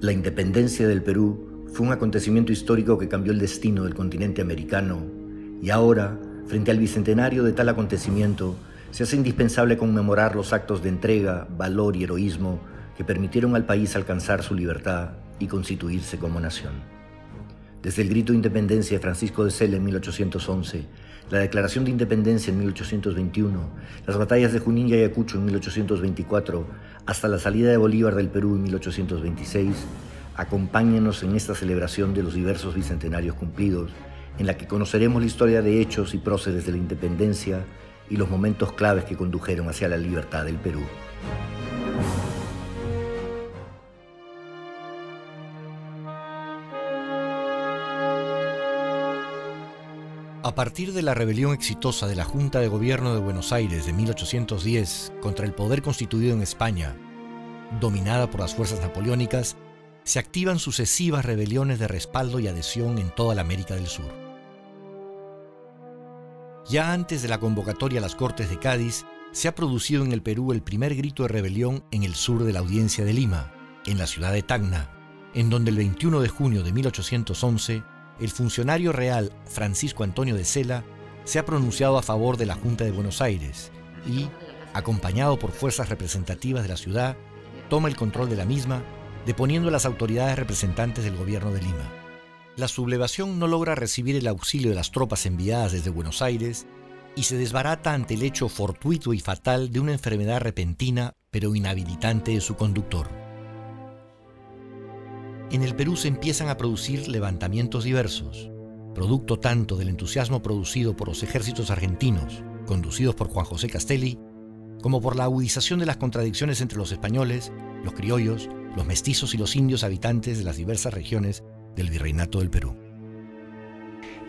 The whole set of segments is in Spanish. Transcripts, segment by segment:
La independencia del Perú fue un acontecimiento histórico que cambió el destino del continente americano y ahora, frente al bicentenario de tal acontecimiento, se hace indispensable conmemorar los actos de entrega, valor y heroísmo que permitieron al país alcanzar su libertad y constituirse como nación. Desde el grito de independencia de Francisco de Sela en 1811, la Declaración de Independencia en 1821, las batallas de Junín y Ayacucho en 1824, hasta la salida de Bolívar del Perú en 1826, acompáñenos en esta celebración de los diversos bicentenarios cumplidos, en la que conoceremos la historia de hechos y próceres de la independencia y los momentos claves que condujeron hacia la libertad del Perú. Partir de la rebelión exitosa de la Junta de Gobierno de Buenos Aires de 1810 contra el poder constituido en España, dominada por las fuerzas napoleónicas, se activan sucesivas rebeliones de respaldo y adhesión en toda la América del Sur. Ya antes de la convocatoria a las Cortes de Cádiz, se ha producido en el Perú el primer grito de rebelión en el sur de la audiencia de Lima, en la ciudad de Tacna, en donde el 21 de junio de 1811 el funcionario real Francisco Antonio de Sela se ha pronunciado a favor de la Junta de Buenos Aires y, acompañado por fuerzas representativas de la ciudad, toma el control de la misma, deponiendo a las autoridades representantes del gobierno de Lima. La sublevación no logra recibir el auxilio de las tropas enviadas desde Buenos Aires y se desbarata ante el hecho fortuito y fatal de una enfermedad repentina pero inhabilitante de su conductor en el Perú se empiezan a producir levantamientos diversos, producto tanto del entusiasmo producido por los ejércitos argentinos, conducidos por Juan José Castelli, como por la agudización de las contradicciones entre los españoles, los criollos, los mestizos y los indios habitantes de las diversas regiones del Virreinato del Perú.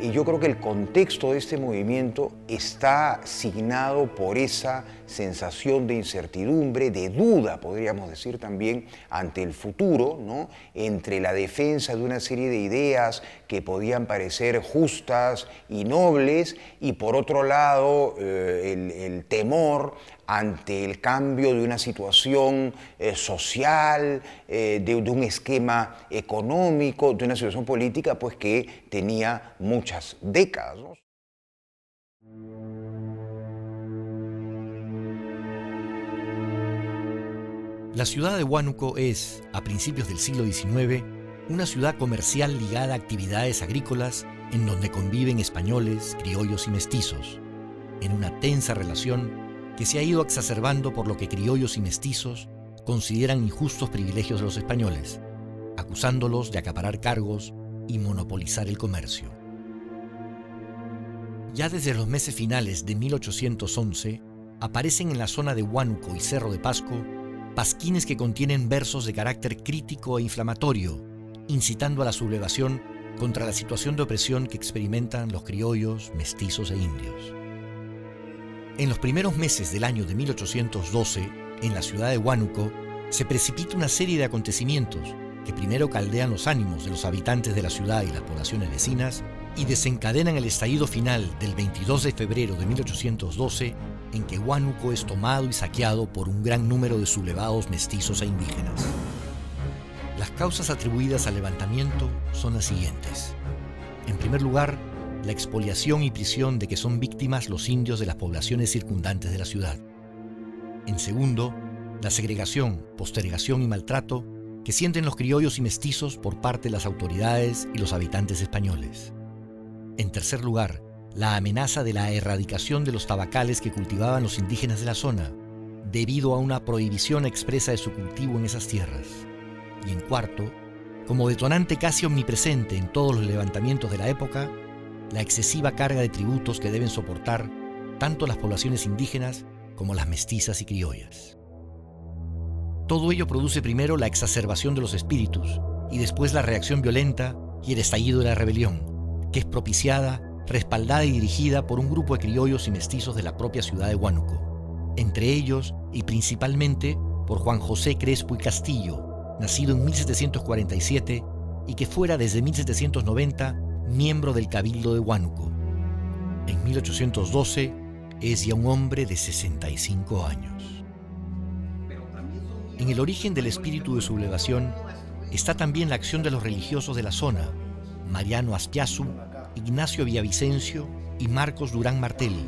Y yo creo que el contexto de este movimiento está signado por esa sensación de incertidumbre, de duda, podríamos decir también, ante el futuro, ¿no? entre la defensa de una serie de ideas que podían parecer justas y nobles, y por otro lado eh, el temor ante el cambio de una situación eh, social, eh, de, un esquema económico, de una situación política, pues que tenía muchas décadas. La ciudad de Huánuco es, a principios del siglo XIX, una ciudad comercial ligada a actividades agrícolas en donde conviven españoles, criollos y mestizos, en una tensa relación que se ha ido exacerbando por lo que criollos y mestizos consideran injustos privilegios de los españoles, acusándolos de acaparar cargos y monopolizar el comercio. Ya desde los meses finales de 1811, aparecen en la zona de Huánuco y Cerro de Pasco pasquines que contienen versos de carácter crítico e inflamatorio, incitando a la sublevación contra la situación de opresión que experimentan los criollos, mestizos e indios. En los primeros meses del año de 1812, en la ciudad de Huánuco, se precipita una serie de acontecimientos que primero caldean los ánimos de los habitantes de la ciudad y las poblaciones vecinas y desencadenan el estallido final del 22 de febrero de 1812 en que Huánuco es tomado y saqueado por un gran número de sublevados mestizos e indígenas. Las causas atribuidas al levantamiento son las siguientes. En primer lugar, la expoliación y prisión de que son víctimas los indios de las poblaciones circundantes de la ciudad. En segundo, la segregación, postergación y maltrato que sienten los criollos y mestizos por parte de las autoridades y los habitantes españoles. En tercer lugar, la amenaza de la erradicación de los tabacales que cultivaban los indígenas de la zona, debido a una prohibición expresa de su cultivo en esas tierras. Y en cuarto, como detonante casi omnipresente en todos los levantamientos de la época, la excesiva carga de tributos que deben soportar tanto las poblaciones indígenas como las mestizas y criollas. Todo ello produce primero la exacerbación de los espíritus y después la reacción violenta y el estallido de la rebelión, que es propiciada, respaldada y dirigida por un grupo de criollos y mestizos de la propia ciudad de Huánuco, entre ellos y principalmente por Juan José Crespo y Castillo, nacido en 1747 y que fuera desde 1790 miembro del Cabildo de Huánuco. En 1812 es ya un hombre de 65 años. En el origen del espíritu de sublevación está también la acción de los religiosos de la zona, Mariano Aspiazu, Ignacio Villavicencio y Marcos Durán Martelli,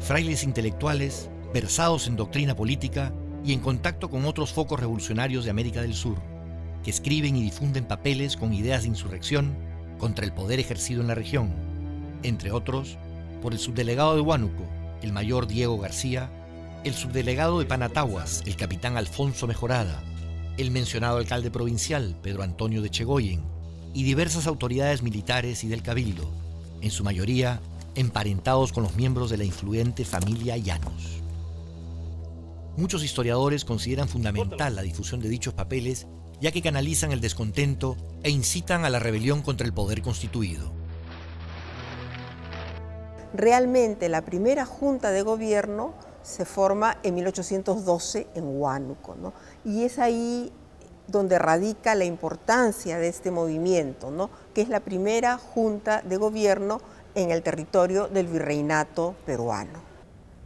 frailes intelectuales versados en doctrina política y en contacto con otros focos revolucionarios de América del Sur, que escriben y difunden papeles con ideas de insurrección contra el poder ejercido en la región, entre otros, por el subdelegado de Huánuco, el mayor Diego García, el subdelegado de Panataguas, el capitán Alfonso Mejorada, el mencionado alcalde provincial, Pedro Antonio de Chegoyen, y diversas autoridades militares y del cabildo, en su mayoría emparentados con los miembros de la influyente familia Llanos. Muchos historiadores consideran fundamental la difusión de dichos papeles ya que canalizan el descontento e incitan a la rebelión contra el poder constituido. Realmente la primera junta de gobierno se forma en 1812 en Huánuco, ¿no? y es ahí donde radica la importancia de este movimiento, ¿no? que es la primera junta de gobierno en el territorio del virreinato peruano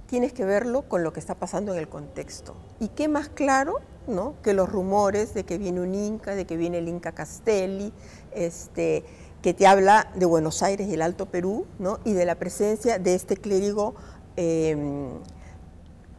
tienes que verlo con lo que está pasando en el contexto. ¿Y qué más claro que los rumores de que viene un Inca, de que viene el Inca Castelli, este, que te habla de Buenos Aires y el Alto Perú, ¿no? y de la presencia de este clérigo em,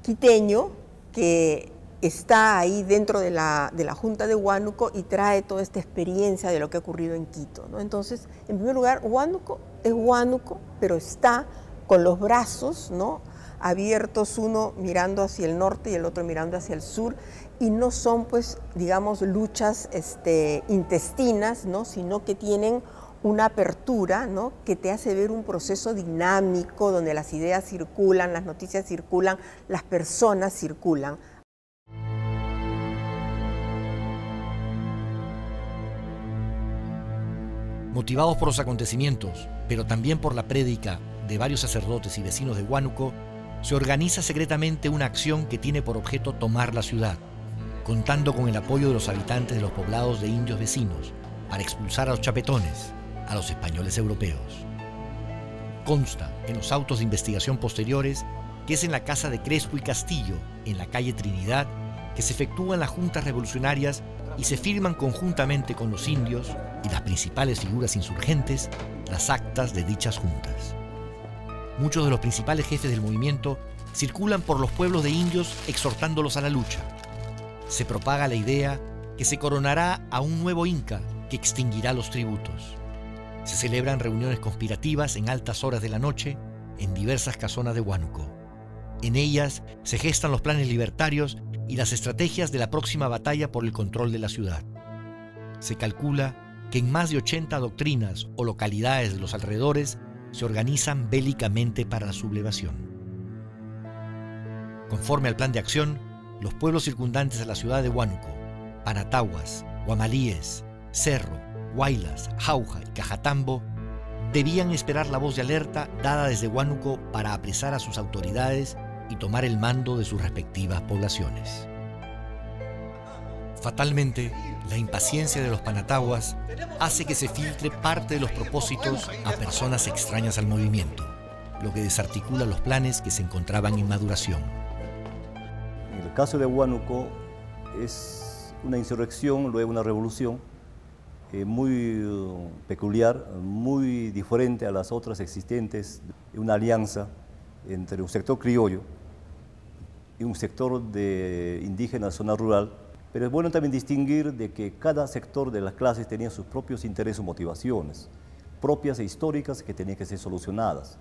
quiteño que está ahí dentro de la, de la, Junta de Huánuco y trae toda esta experiencia de lo que ha ocurrido en Quito. ¿no? Entonces, en primer lugar, Huánuco es Huánuco, pero está con los brazos ¿no? abiertos, uno mirando hacia el norte y el otro mirando hacia el sur, y no son pues, digamos, luchas este, intestinas, ¿no? sino que tienen una apertura ¿no? que te hace ver un proceso dinámico donde las ideas circulan, las noticias circulan, las personas circulan. Motivados por los acontecimientos, pero también por la prédica de varios sacerdotes y vecinos de Huánuco, se organiza secretamente una acción que tiene por objeto tomar la ciudad, contando con el apoyo de los habitantes de los poblados de indios vecinos para expulsar a los chapetones, a los españoles europeos. Consta en los autos de investigación posteriores que es en la casa de Crespo y Castillo, en la calle Trinidad, que se efectúan las juntas revolucionarias y se firman conjuntamente con los indios y las principales figuras insurgentes las actas de dichas juntas muchos de los principales jefes del movimiento circulan por los pueblos de indios exhortándolos a la lucha. Se propaga la idea que se coronará a un nuevo Inca que extinguirá los tributos. Se celebran reuniones conspirativas en altas horas de la noche en diversas casonas de Huánuco. En ellas se gestan los planes libertarios y las estrategias de la próxima batalla por el control de la ciudad. Se calcula que en más de 80 doctrinas o localidades de los alrededores se organizan bélicamente para la sublevación. Conforme al plan de acción, los pueblos circundantes a la ciudad de Huánuco, Panataguas, Guamalíes, Cerro, Huaylas, Jauja y Cajatambo debían esperar la voz de alerta dada desde Huánuco para apresar a sus autoridades y tomar el mando de sus respectivas poblaciones. Fatalmente, la impaciencia de los panataguas hace que se filtre parte de los propósitos a personas extrañas al movimiento, lo que desarticula los planes que se encontraban en maduración. El caso de Huánuco es una insurrección, luego una revolución eh, muy uh, peculiar, muy diferente a las otras existentes, una alianza entre un sector criollo y un sector de indígena zona rural pero es bueno también distinguir de que cada sector de las clases tenía sus propios intereses o motivaciones, propias e históricas que tenían que ser solucionadas.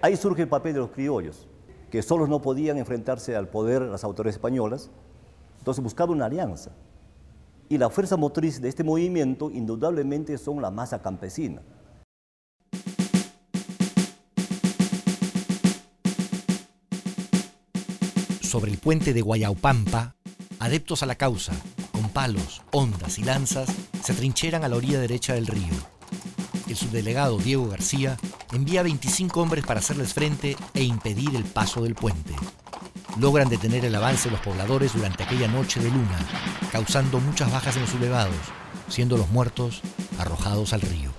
Ahí surge el papel de los criollos, que solos no podían enfrentarse al poder las autoridades españolas, entonces buscaban una alianza. Y la fuerza motriz de este movimiento indudablemente son la masa campesina. Sobre el puente de Guayaupampa, Adeptos a la causa, con palos, ondas y lanzas, se trincheran a la orilla derecha del río. El subdelegado Diego García envía 25 hombres para hacerles frente e impedir el paso del puente. Logran detener el avance de los pobladores durante aquella noche de luna, causando muchas bajas en los sublevados, siendo los muertos arrojados al río.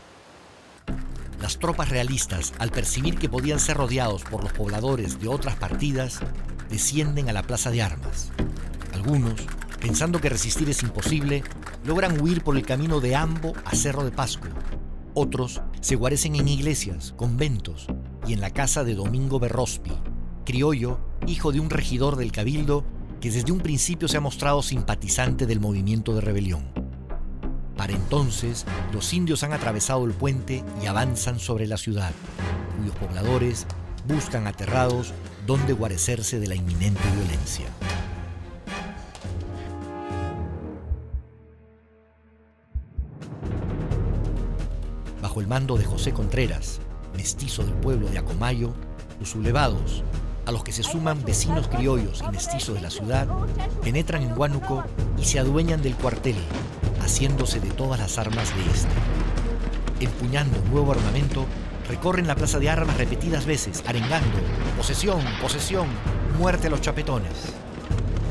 Las tropas realistas, al percibir que podían ser rodeados por los pobladores de otras partidas, descienden a la plaza de armas. Algunos, Pensando que resistir es imposible, logran huir por el camino de Ambo a Cerro de Pasco. Otros se guarecen en iglesias, conventos y en la casa de Domingo Berrospi, criollo, hijo de un regidor del Cabildo que desde un principio se ha mostrado simpatizante del movimiento de rebelión. Para entonces, los indios han atravesado el puente y avanzan sobre la ciudad, cuyos pobladores buscan aterrados dónde guarecerse de la inminente violencia. Bajo el mando de José Contreras, mestizo del pueblo de Acomayo, los sublevados, a los que se suman vecinos criollos y mestizos de la ciudad, penetran en Huánuco y se adueñan del cuartel, haciéndose de todas las armas de este. Empuñando nuevo armamento, recorren la plaza de armas repetidas veces, arengando, posesión, posesión, muerte a los chapetones.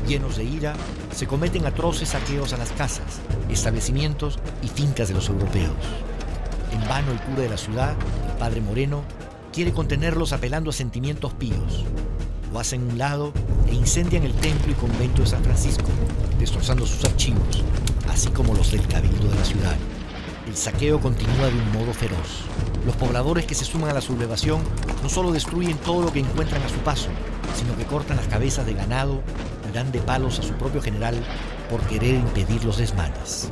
Llenos de ira, se cometen atroces saqueos a las casas, establecimientos y fincas de los europeos. El cura de la ciudad, el padre Moreno, quiere contenerlos apelando a sentimientos píos. Lo hacen un lado e incendian el templo y convento de San Francisco, destrozando sus archivos, así como los del cabildo de la ciudad. El saqueo continúa de un modo feroz. Los pobladores que se suman a la sublevación no solo destruyen todo lo que encuentran a su paso, sino que cortan las cabezas de ganado y dan de palos a su propio general por querer impedir los desmanes.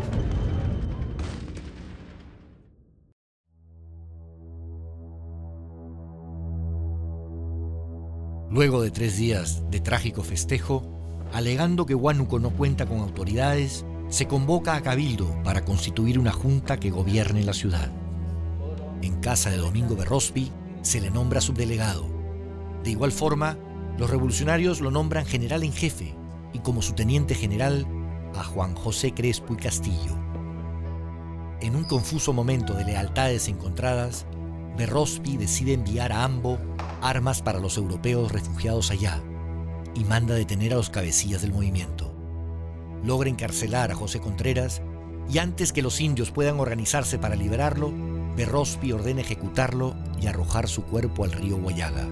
Luego de tres días de trágico festejo, alegando que Huánuco no cuenta con autoridades, se convoca a Cabildo para constituir una junta que gobierne la ciudad. En casa de Domingo Berrospi se le nombra subdelegado. De igual forma, los revolucionarios lo nombran general en jefe y como su teniente general a Juan José Crespo y Castillo. En un confuso momento de lealtades encontradas, Berrospi decide enviar a Ambo armas para los europeos refugiados allá y manda detener a los cabecillas del movimiento. Logra encarcelar a José Contreras y antes que los indios puedan organizarse para liberarlo, Berrospi ordena ejecutarlo y arrojar su cuerpo al río Guayaga.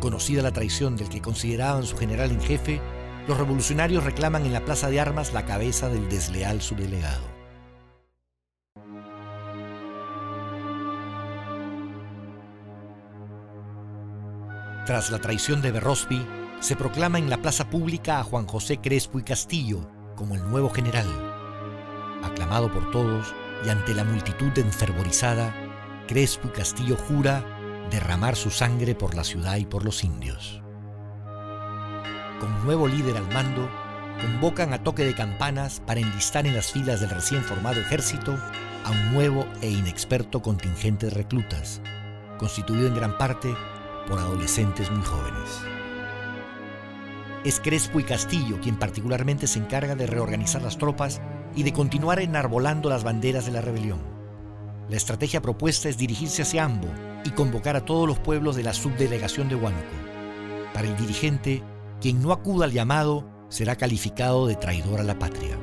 Conocida la traición del que consideraban su general en jefe, los revolucionarios reclaman en la plaza de armas la cabeza del desleal subdelegado. Tras la traición de Berrospi, se proclama en la plaza pública a Juan José Crespo y Castillo como el nuevo general. Aclamado por todos y ante la multitud enfervorizada, Crespo y Castillo jura derramar su sangre por la ciudad y por los indios. Con nuevo líder al mando, convocan a toque de campanas para enlistar en las filas del recién formado ejército a un nuevo e inexperto contingente de reclutas, constituido en gran parte por adolescentes muy jóvenes. Es Crespo y Castillo quien particularmente se encarga de reorganizar las tropas y de continuar enarbolando las banderas de la rebelión. La estrategia propuesta es dirigirse hacia Ambo y convocar a todos los pueblos de la subdelegación de Huánuco. Para el dirigente, quien no acuda al llamado será calificado de traidor a la patria.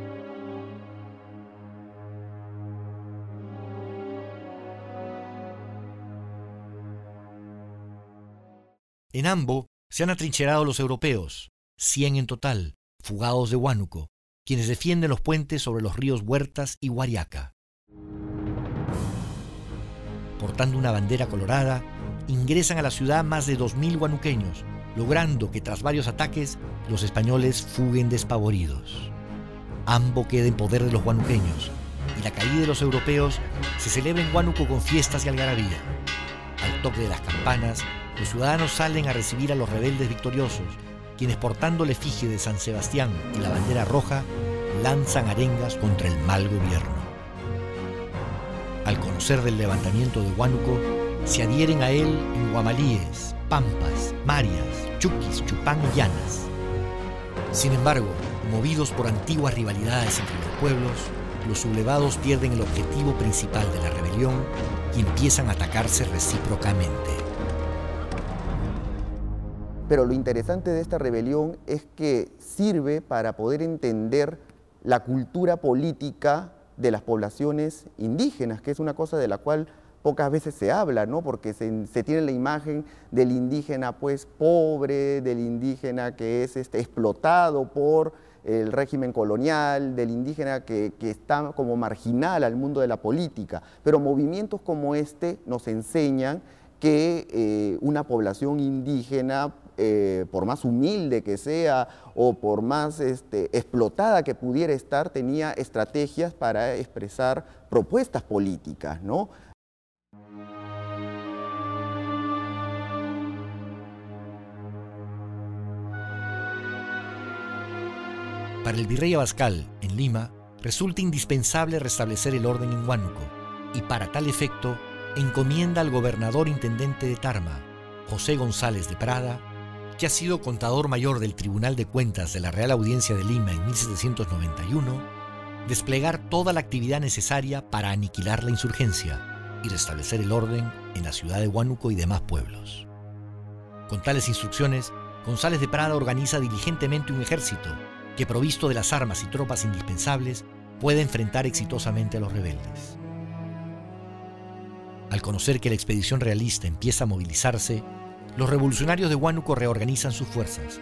En Ambo se han atrincherado los europeos, 100 en total, fugados de Huánuco, quienes defienden los puentes sobre los ríos Huertas y Guariaca. Portando una bandera colorada, ingresan a la ciudad más de 2.000 huanuqueños, logrando que tras varios ataques los españoles fuguen despavoridos. Ambo queda en poder de los huanuqueños y la caída de los europeos se celebra en Huánuco con fiestas y algarabía. Al toque de las campanas, los ciudadanos salen a recibir a los rebeldes victoriosos, quienes portando la efigie de San Sebastián y la bandera roja, lanzan arengas contra el mal gobierno. Al conocer del levantamiento de Huánuco, se adhieren a él en Guamalíes, Pampas, Marias, Chuquis, Chupán y Llanas. Sin embargo, movidos por antiguas rivalidades entre los pueblos, los sublevados pierden el objetivo principal de la rebelión y empiezan a atacarse recíprocamente. Pero lo interesante de esta rebelión es que sirve para poder entender la cultura política de las poblaciones indígenas, que es una cosa de la cual pocas veces se habla, ¿no? porque se, tiene la imagen del indígena pues pobre, del indígena que es este, explotado por el régimen colonial, del indígena que, está como marginal al mundo de la política. Pero movimientos como este nos enseñan que eh, una población indígena, eh, por más humilde que sea o por más este, explotada que pudiera estar, tenía estrategias para expresar propuestas políticas, ¿no? Para el virrey Abascal, en Lima, resulta indispensable restablecer el orden en Huánuco y para tal efecto encomienda al gobernador intendente de Tarma, José González de Prada, que ha sido contador mayor del Tribunal de Cuentas de la Real Audiencia de Lima en 1791, desplegar toda la actividad necesaria para aniquilar la insurgencia y restablecer el orden en la ciudad de Huánuco y demás pueblos. Con tales instrucciones, González de Prada organiza diligentemente un ejército que provisto de las armas y tropas indispensables puede enfrentar exitosamente a los rebeldes. Al conocer que la expedición realista empieza a movilizarse, los revolucionarios de Huánuco reorganizan sus fuerzas.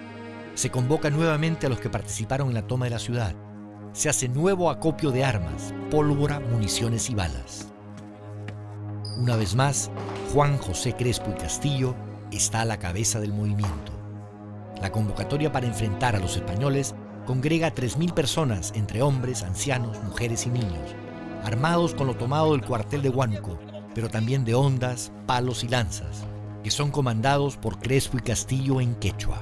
Se convoca nuevamente a los que participaron en la toma de la ciudad. Se hace nuevo acopio de armas, pólvora, municiones y balas. Una vez más, Juan José Crespo y Castillo está a la cabeza del movimiento. La convocatoria para enfrentar a los españoles congrega a 3.000 personas, entre hombres, ancianos, mujeres y niños, armados con lo tomado del cuartel de Huánuco, pero también de ondas, palos y lanzas, que son comandados por Crespo y Castillo en quechua.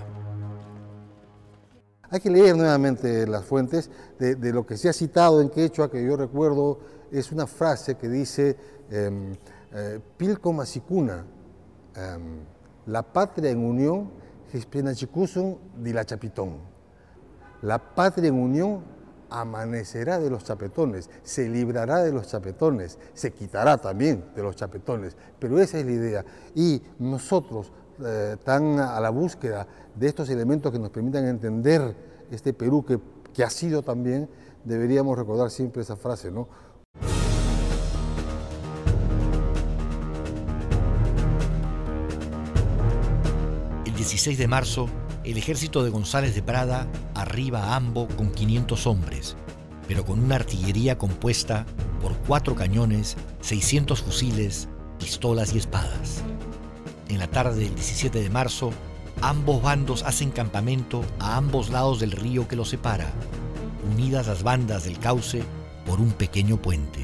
Hay que leer nuevamente las fuentes de, lo que se ha citado en quechua, que yo recuerdo es una frase que dice em, eh, Pilco Masicuna, em, la patria en unión, Hispinachicusun di la Chapitón. La patria en unión amanecerá de los chapetones, se librará de los chapetones, se quitará también de los chapetones, pero esa es la idea. Y nosotros, eh, tan a la búsqueda de estos elementos que nos permitan entender este Perú que, que ha sido también, deberíamos recordar siempre esa frase, ¿no? El 16 de marzo el ejército de González de Prada arriba a Ambo con 500 hombres, pero con una artillería compuesta por cuatro cañones, 600 fusiles, pistolas y espadas. En la tarde del 17 de marzo, ambos bandos hacen campamento a ambos lados del río que los separa, unidas las bandas del cauce por un pequeño puente.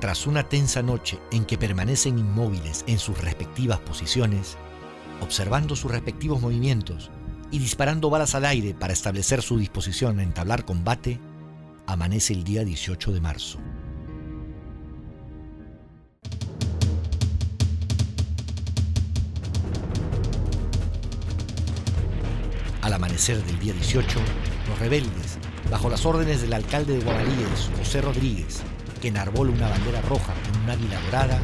Tras una tensa noche en que permanecen inmóviles en sus respectivas posiciones, observando sus respectivos movimientos y disparando balas al aire para establecer su disposición a entablar combate, amanece el día 18 de marzo. Al amanecer del día 18, los rebeldes, bajo las órdenes del alcalde de Guadalíes, José Rodríguez, que enarbola una bandera roja con un águila dorada,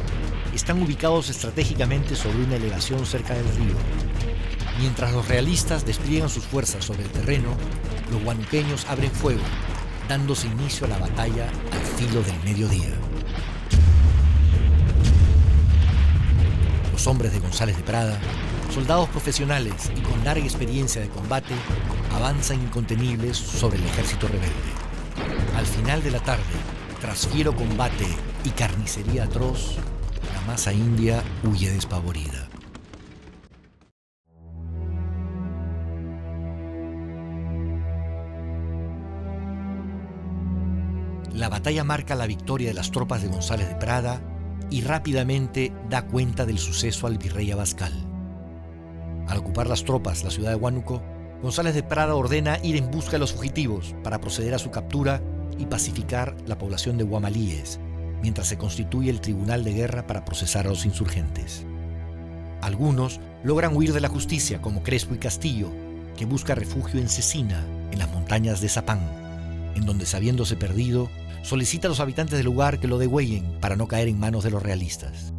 están ubicados estratégicamente sobre una elevación cerca del río. Mientras los realistas despliegan sus fuerzas sobre el terreno, los guanuqueños abren fuego, dándose inicio a la batalla al filo del mediodía. Los hombres de González de Prada, soldados profesionales y con larga experiencia de combate, avanzan incontenibles sobre el ejército rebelde. Al final de la tarde, tras fiero combate y carnicería atroz, masa india huye despavorida. La batalla marca la victoria de las tropas de González de Prada y rápidamente da cuenta del suceso al virrey Abascal. Al ocupar las tropas la ciudad de Huánuco, González de Prada ordena ir en busca de los fugitivos para proceder a su captura y pacificar la población de Guamalíes, mientras se constituye el Tribunal de Guerra para procesar a los insurgentes. Algunos logran huir de la justicia, como Crespo y Castillo, que busca refugio en Cecina, en las montañas de Zapán, en donde, sabiéndose perdido, solicita a los habitantes del lugar que lo degüellen para no caer en manos de los realistas.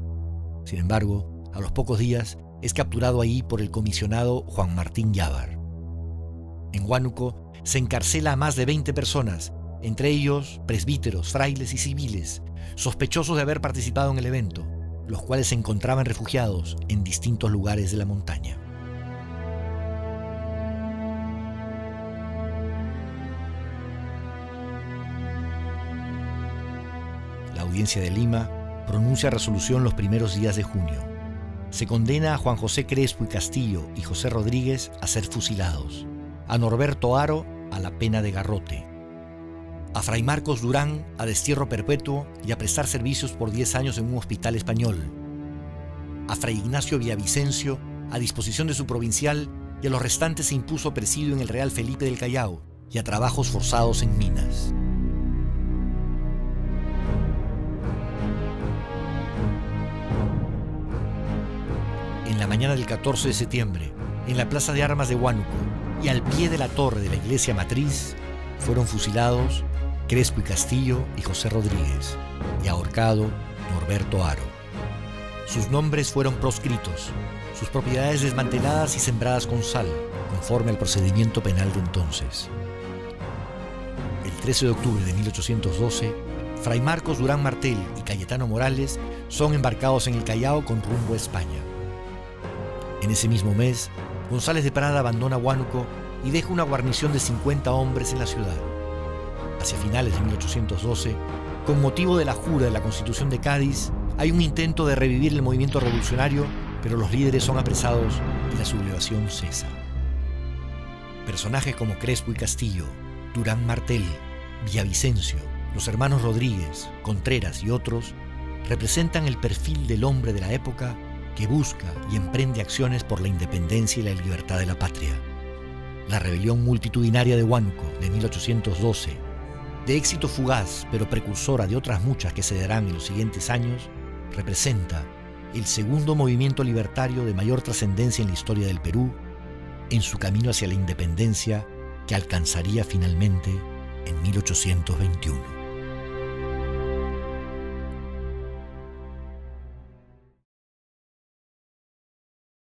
Sin embargo, a los pocos días es capturado ahí por el comisionado Juan Martín Llávar. En Huánuco se encarcela a más de 20 personas, entre ellos presbíteros, frailes y civiles, sospechosos de haber participado en el evento, los cuales se encontraban refugiados en distintos lugares de la montaña. La audiencia de Lima pronuncia resolución los primeros días de junio. Se condena a Juan José Crespo y Castillo y José Rodríguez a ser fusilados, a Norberto Aro a la pena de garrote a Fray Marcos Durán a destierro perpetuo y a prestar servicios por 10 años en un hospital español, a Fray Ignacio Villavicencio a disposición de su provincial y a los restantes se impuso presidio en el Real Felipe del Callao y a trabajos forzados en minas. En la mañana del 14 de septiembre, en la Plaza de Armas de Huánuco y al pie de la torre de la iglesia matriz, fueron fusilados Crespo y Castillo y José Rodríguez, y ahorcado Norberto Aro. Sus nombres fueron proscritos, sus propiedades desmanteladas y sembradas con sal, conforme al procedimiento penal de entonces. El 13 de octubre de 1812, Fray Marcos Durán Martel y Cayetano Morales son embarcados en el Callao con rumbo a España. En ese mismo mes, González de Prada abandona Huánuco y deja una guarnición de 50 hombres en la ciudad hacia finales de 1812, con motivo de la jura de la Constitución de Cádiz, hay un intento de revivir el movimiento revolucionario, pero los líderes son apresados y la sublevación cesa. Personajes como Crespo y Castillo, Durán Martel, Villavicencio, los hermanos Rodríguez, Contreras y otros representan el perfil del hombre de la época que busca y emprende acciones por la independencia y la libertad de la patria. La rebelión multitudinaria de Huánuco de 1812 de éxito fugaz pero precursora de otras muchas que se darán en los siguientes años, representa el segundo movimiento libertario de mayor trascendencia en la historia del Perú en su camino hacia la independencia que alcanzaría finalmente en 1821.